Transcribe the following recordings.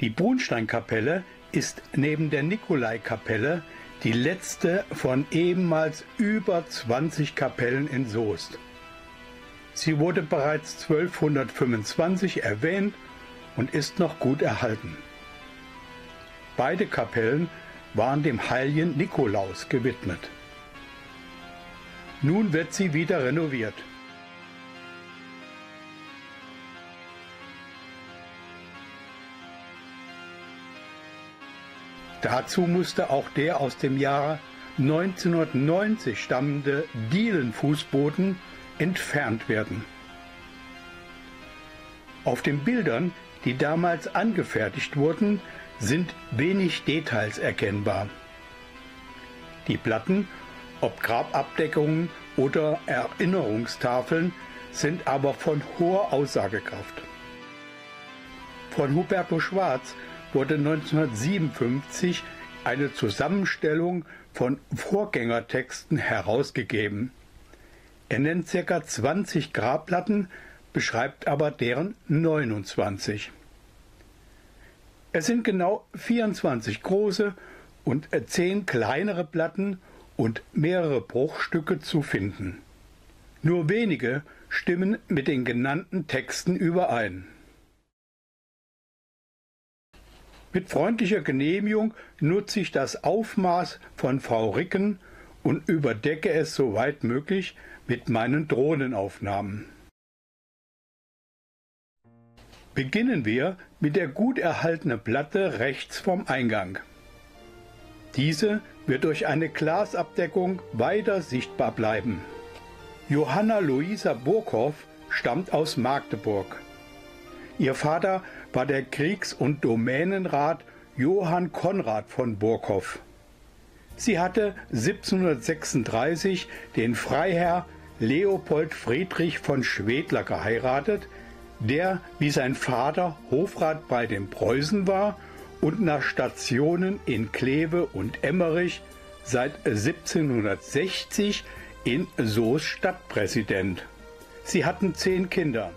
Die Brunsteinkapelle ist neben der Nikolaikapelle die letzte von ehemals über 20 Kapellen in Soest. Sie wurde bereits 1225 erwähnt und ist noch gut erhalten. Beide Kapellen waren dem heiligen Nikolaus gewidmet. Nun wird sie wieder renoviert. Dazu musste auch der aus dem Jahre 1990 stammende Dielenfußboden entfernt werden. Auf den Bildern, die damals angefertigt wurden, sind wenig Details erkennbar. Die Platten, ob Grababdeckungen oder Erinnerungstafeln, sind aber von hoher Aussagekraft. Von Huberto Schwarz wurde 1957 eine Zusammenstellung von Vorgängertexten herausgegeben. Er nennt ca. 20 Grabplatten, beschreibt aber deren 29. Es sind genau 24 große und 10 kleinere Platten und mehrere Bruchstücke zu finden. Nur wenige stimmen mit den genannten Texten überein. Mit freundlicher Genehmigung nutze ich das Aufmaß von Frau Ricken und überdecke es soweit möglich mit meinen Drohnenaufnahmen. Beginnen wir mit der gut erhaltenen Platte rechts vom Eingang. Diese wird durch eine Glasabdeckung weiter sichtbar bleiben. Johanna Luisa Burkhoff stammt aus Magdeburg. Ihr Vater war der Kriegs- und Domänenrat Johann Konrad von Burkhoff. Sie hatte 1736 den Freiherr Leopold Friedrich von Schwedler geheiratet, der wie sein Vater Hofrat bei den Preußen war und nach Stationen in Kleve und Emmerich seit 1760 in Soest Stadtpräsident. Sie hatten zehn Kinder.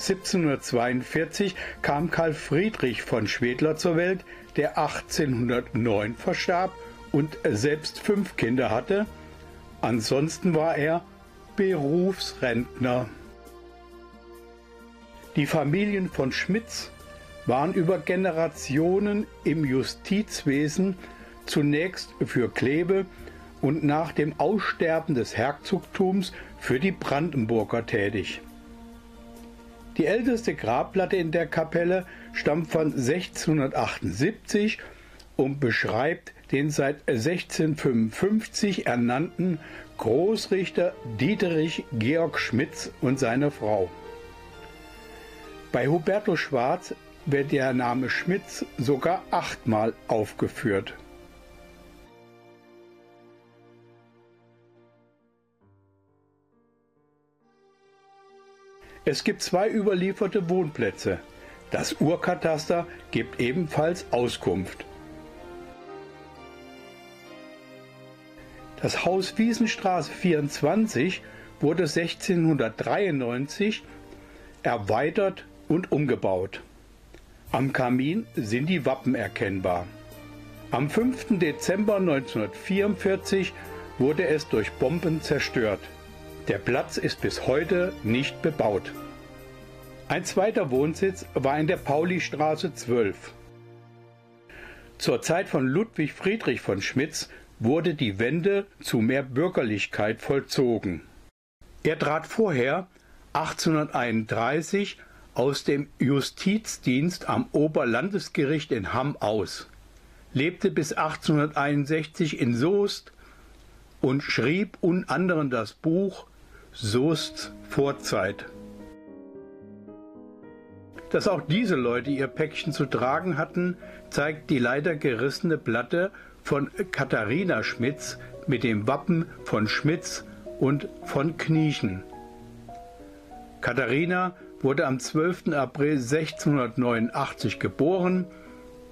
1742 kam Karl Friedrich von Schwedler zur Welt, der 1809 verstarb und selbst fünf Kinder hatte. Ansonsten war er Berufsrentner. Die Familien von Schmitz waren über Generationen im Justizwesen zunächst für Kleve und nach dem Aussterben des Herzogtums für die Brandenburger tätig. Die älteste Grabplatte in der Kapelle stammt von 1678 und beschreibt den seit 1655 ernannten Großrichter Dieterich Georg Schmitz und seine Frau. Bei Huberto Schwarz wird der Name Schmitz sogar achtmal aufgeführt. Es gibt zwei überlieferte Wohnplätze. Das Urkataster gibt ebenfalls Auskunft. Das Haus Wiesenstraße 24 wurde 1693 erweitert und umgebaut. Am Kamin sind die Wappen erkennbar. Am 5. Dezember 1944 wurde es durch Bomben zerstört. Der Platz ist bis heute nicht bebaut. Ein zweiter Wohnsitz war in der Paulistraße 12. Zur Zeit von Ludwig Friedrich von Schmitz wurde die Wende zu mehr Bürgerlichkeit vollzogen. Er trat vorher 1831 aus dem Justizdienst am Oberlandesgericht in Hamm aus, lebte bis 1861 in Soest und schrieb unter anderem das Buch Soests Vorzeit. Dass auch diese Leute ihr Päckchen zu tragen hatten, zeigt die leider gerissene Platte von Katharina Schmitz mit dem Wappen von Schmitz und von Kniechen. Katharina wurde am 12. April 1689 geboren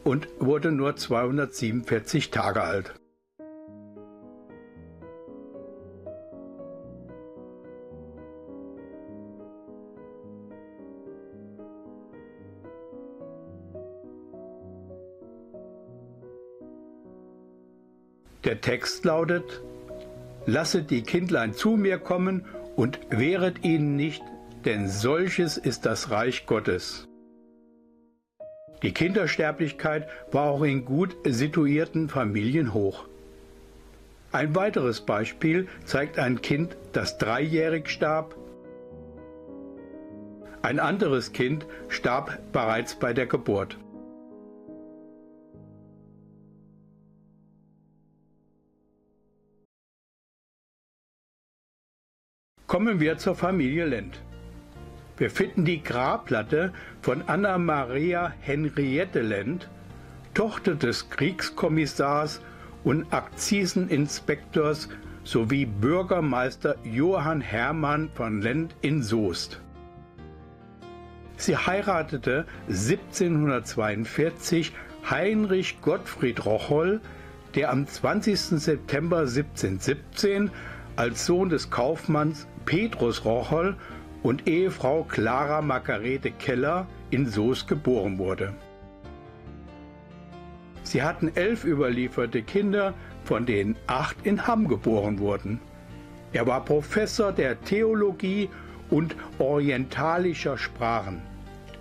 und wurde nur 247 Tage alt. Der Text lautet, Lasset die Kindlein zu mir kommen und wehret ihnen nicht, denn solches ist das Reich Gottes. Die Kindersterblichkeit war auch in gut situierten Familien hoch. Ein weiteres Beispiel zeigt ein Kind, das dreijährig starb. Ein anderes Kind starb bereits bei der Geburt. Kommen wir zur Familie Lent. Wir finden die Grabplatte von Anna Maria Henriette Lent, Tochter des Kriegskommissars und Akziseninspektors sowie Bürgermeister Johann Hermann von Lent in Soest. Sie heiratete 1742 Heinrich Gottfried Rocholl, der am 20. September 1717 als Sohn des Kaufmanns Petrus Rocholl und Ehefrau Clara Margarete Keller in Soest geboren wurde. Sie hatten elf überlieferte Kinder, von denen acht in Hamm geboren wurden. Er war Professor der Theologie und orientalischer Sprachen,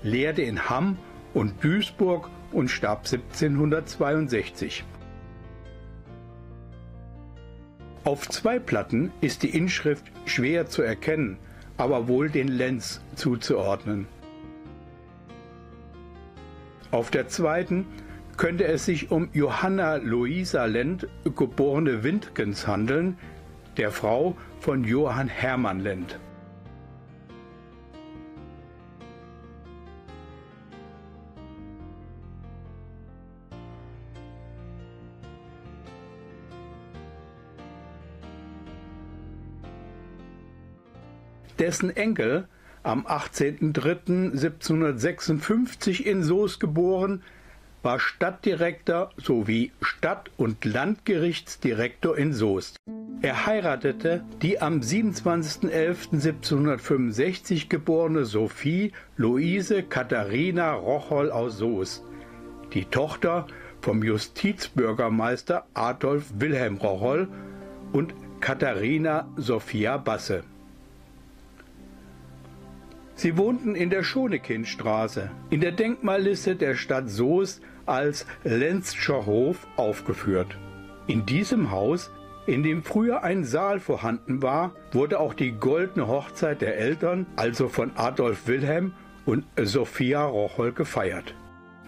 lehrte in Hamm und Duisburg und starb 1762. Auf zwei Platten ist die Inschrift schwer zu erkennen, aber wohl den Lenz zuzuordnen. Auf der zweiten könnte es sich um Johanna Luisa Lent, geborene Windgens handeln, der Frau von Johann Hermann Lent. Dessen Enkel, am 18.03.1756 in Soest geboren, war Stadtdirektor sowie Stadt- und Landgerichtsdirektor in Soest. Er heiratete die am 27.11.1765 geborene Sophie Luise Katharina Rocholl aus Soest, die Tochter vom Justizbürgermeister Adolf Wilhelm Rocholl und Katharina Sophia Basse. Sie wohnten in der Schonekindstraße, in der Denkmalliste der Stadt Soest als Lenzscher Hof aufgeführt. In diesem Haus, in dem früher ein Saal vorhanden war, wurde auch die goldene Hochzeit der Eltern, also von Adolf Wilhelm und Sophia Rocholl, gefeiert.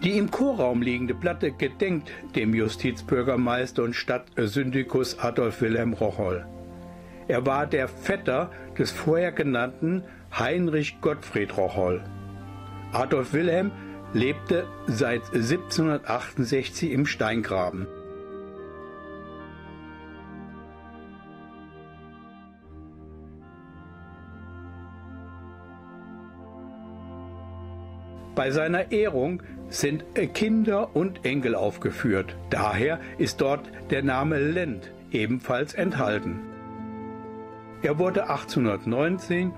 Die im Chorraum liegende Platte gedenkt dem Justizbürgermeister und Stadtsyndikus Adolf Wilhelm Rocholl. Er war der Vetter des vorher genannten Heinrich Gottfried Rocholl. Adolf Wilhelm lebte seit 1768 im Steingraben. Bei seiner Ehrung sind Kinder und Enkel aufgeführt. Daher ist dort der Name Lent ebenfalls enthalten. Er wurde 1819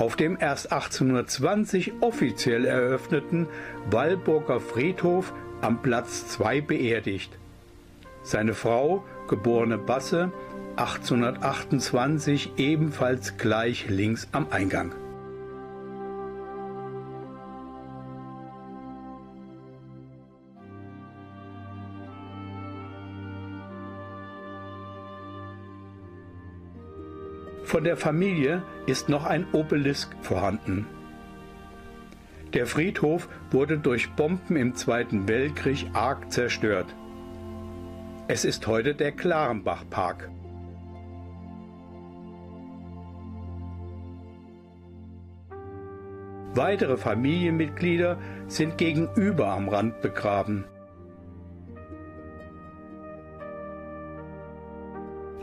auf dem erst 1820 offiziell eröffneten Wallburger Friedhof am Platz 2 beerdigt. Seine Frau, geborene Basse, 1828 ebenfalls gleich links am Eingang. Von der Familie ist noch ein Obelisk vorhanden. Der Friedhof wurde durch Bomben im Zweiten Weltkrieg arg zerstört. Es ist heute der Klarenbach-Park. Weitere Familienmitglieder sind gegenüber am Rand begraben.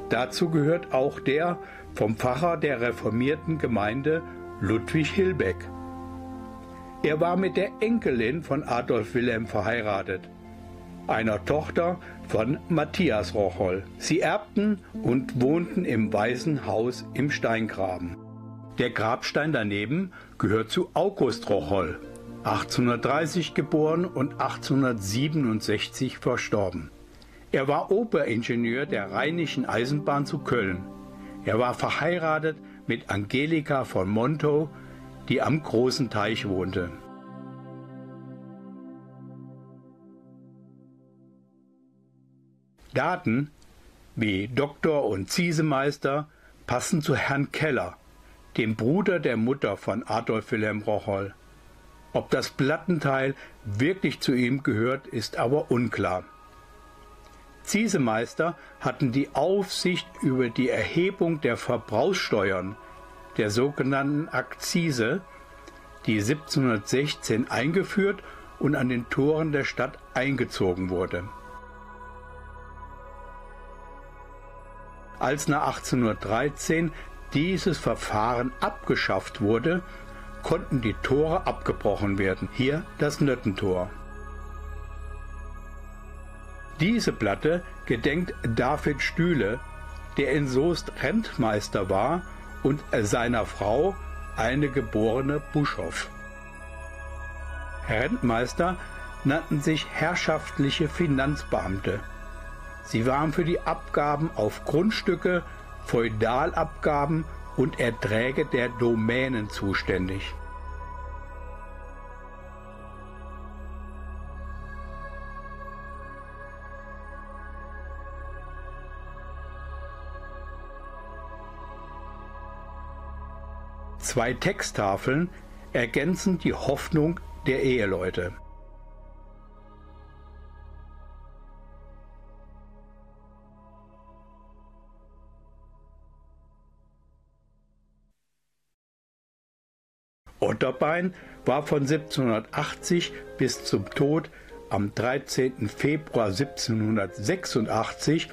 Dazu gehört auch der vom Pfarrer der reformierten Gemeinde Ludwig Hilbeck. Er war mit der Enkelin von Adolf Wilhelm verheiratet, einer Tochter von Matthias Rocholl. Sie erbten und wohnten im Weißen Haus im Steingraben. Der Grabstein daneben gehört zu August Rocholl, 1830 geboren und 1867 verstorben. Er war Oberingenieur der Rheinischen Eisenbahn zu Köln. Er war verheiratet mit Angelika von Montow, die am großen Teich wohnte. Daten wie Doktor und Ziesemeister passen zu Herrn Keller, dem Bruder der Mutter von Adolf Wilhelm Rocholl. Ob das Plattenteil wirklich zu ihm gehört, ist aber unklar. Ziesemeister hatten die Aufsicht über die Erhebung der Verbrauchssteuern, der sogenannten Akzise, die 1716 eingeführt und an den Toren der Stadt eingezogen wurde. Als nach 1813 dieses Verfahren abgeschafft wurde, konnten die Tore abgebrochen werden. Hier das Nöttentor. Diese Platte gedenkt David Stühle, der in Soest Rentmeister war und seiner Frau eine geborene Buschhoff. Rentmeister nannten sich herrschaftliche Finanzbeamte. Sie waren für die Abgaben auf Grundstücke, Feudalabgaben und Erträge der Domänen zuständig. Zwei Texttafeln ergänzen die Hoffnung der Eheleute. Otterbein war von 1780 bis zum Tod am 13. Februar 1786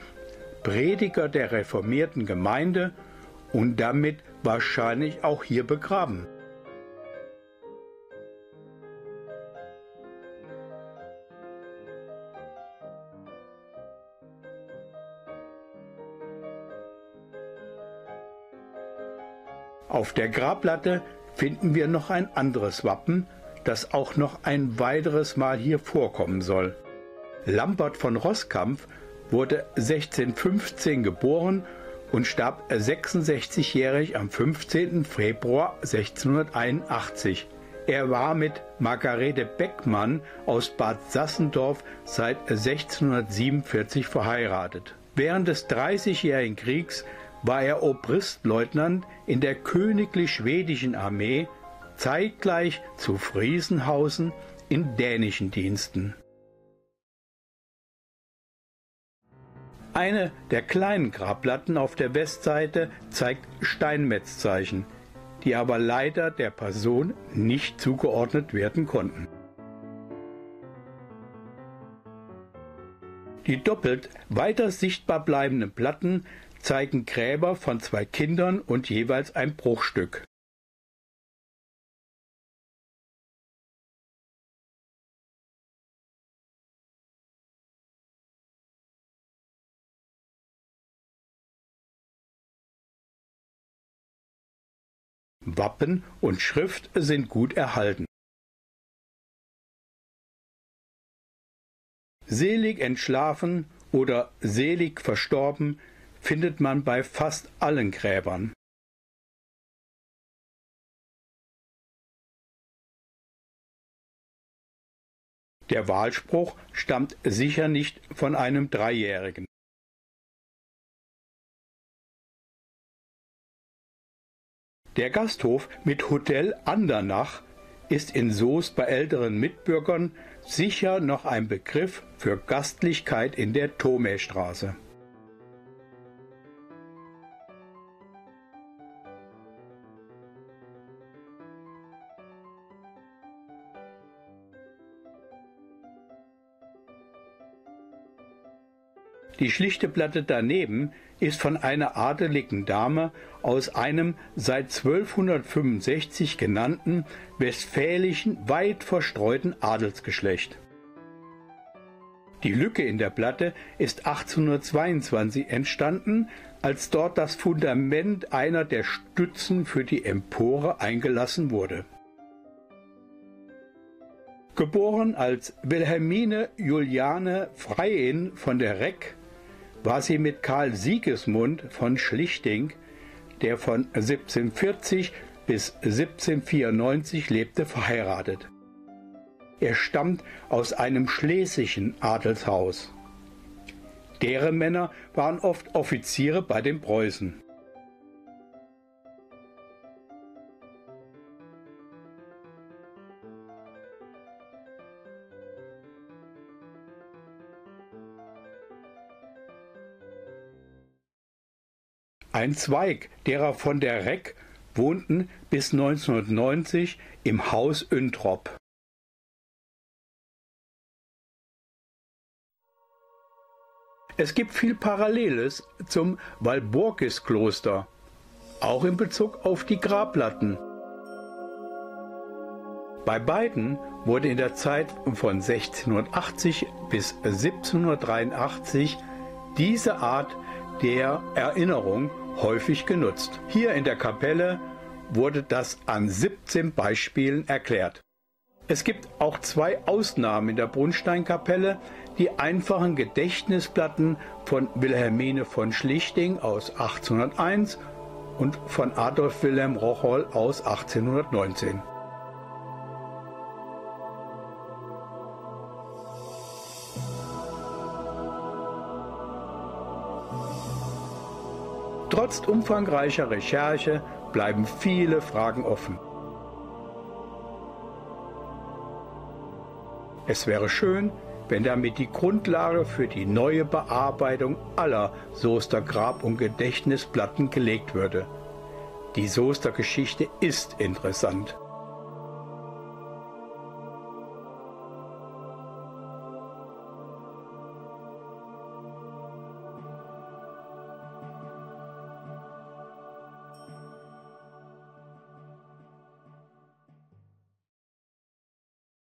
Prediger der reformierten Gemeinde und damit wahrscheinlich auch hier begraben. Auf der Grabplatte finden wir noch ein anderes Wappen, das auch noch ein weiteres Mal hier vorkommen soll. Lambert von Rosskampf wurde 1615 geboren und starb 66-jährig am 15. Februar 1681. Er war mit Margarete Beckmann aus Bad Sassendorf seit 1647 verheiratet. Während des Dreißigjährigen Kriegs war er Obristleutnant in der königlich schwedischen Armee, zeitgleich zu Friesenhausen in dänischen Diensten. Eine der kleinen Grabplatten auf der Westseite zeigt Steinmetzzeichen, die aber leider der Person nicht zugeordnet werden konnten. Die doppelt weiter sichtbar bleibenden Platten zeigen Gräber von zwei Kindern und jeweils ein Bruchstück. Wappen und Schrift sind gut erhalten. Selig entschlafen oder selig verstorben findet man bei fast allen Gräbern. Der Wahlspruch stammt sicher nicht von einem Dreijährigen. Der Gasthof mit Hotel Andernach ist in Soest bei älteren Mitbürgern sicher noch ein Begriff für Gastlichkeit in der Thomästraße. Die schlichte Platte daneben ist von einer adeligen Dame aus einem seit 1265 genannten westfälischen, weit verstreuten Adelsgeschlecht. Die Lücke in der Platte ist 1822 entstanden, als dort das Fundament einer der Stützen für die Empore eingelassen wurde. Geboren als Wilhelmine Juliane Freiin von der Reck, war sie mit Karl Siegesmund von Schlichting, der von 1740 bis 1794 lebte, verheiratet. Er stammt aus einem schlesischen Adelshaus. Deren Männer waren oft Offiziere bei den Preußen. Ein Zweig derer von der Reck wohnten bis 1990 im Haus Öntrop. Es gibt viel Paralleles zum Walburgiskloster, auch in Bezug auf die Grabplatten. Bei beiden wurde in der Zeit von 1680 bis 1783 diese Art der Erinnerung häufig genutzt. Hier in der Kapelle wurde das an 17 Beispielen erklärt. Es gibt auch zwei Ausnahmen in der Brunnsteinkapelle, die einfachen Gedächtnisplatten von Wilhelmine von Schlichting aus 1801 und von Adolf Wilhelm Rocholl aus 1819. Trotz umfangreicher Recherche bleiben viele Fragen offen. Es wäre schön, wenn damit die Grundlage für die neue Bearbeitung aller Soester Grab- und Gedächtnisplatten gelegt würde. Die Soester Geschichte ist interessant.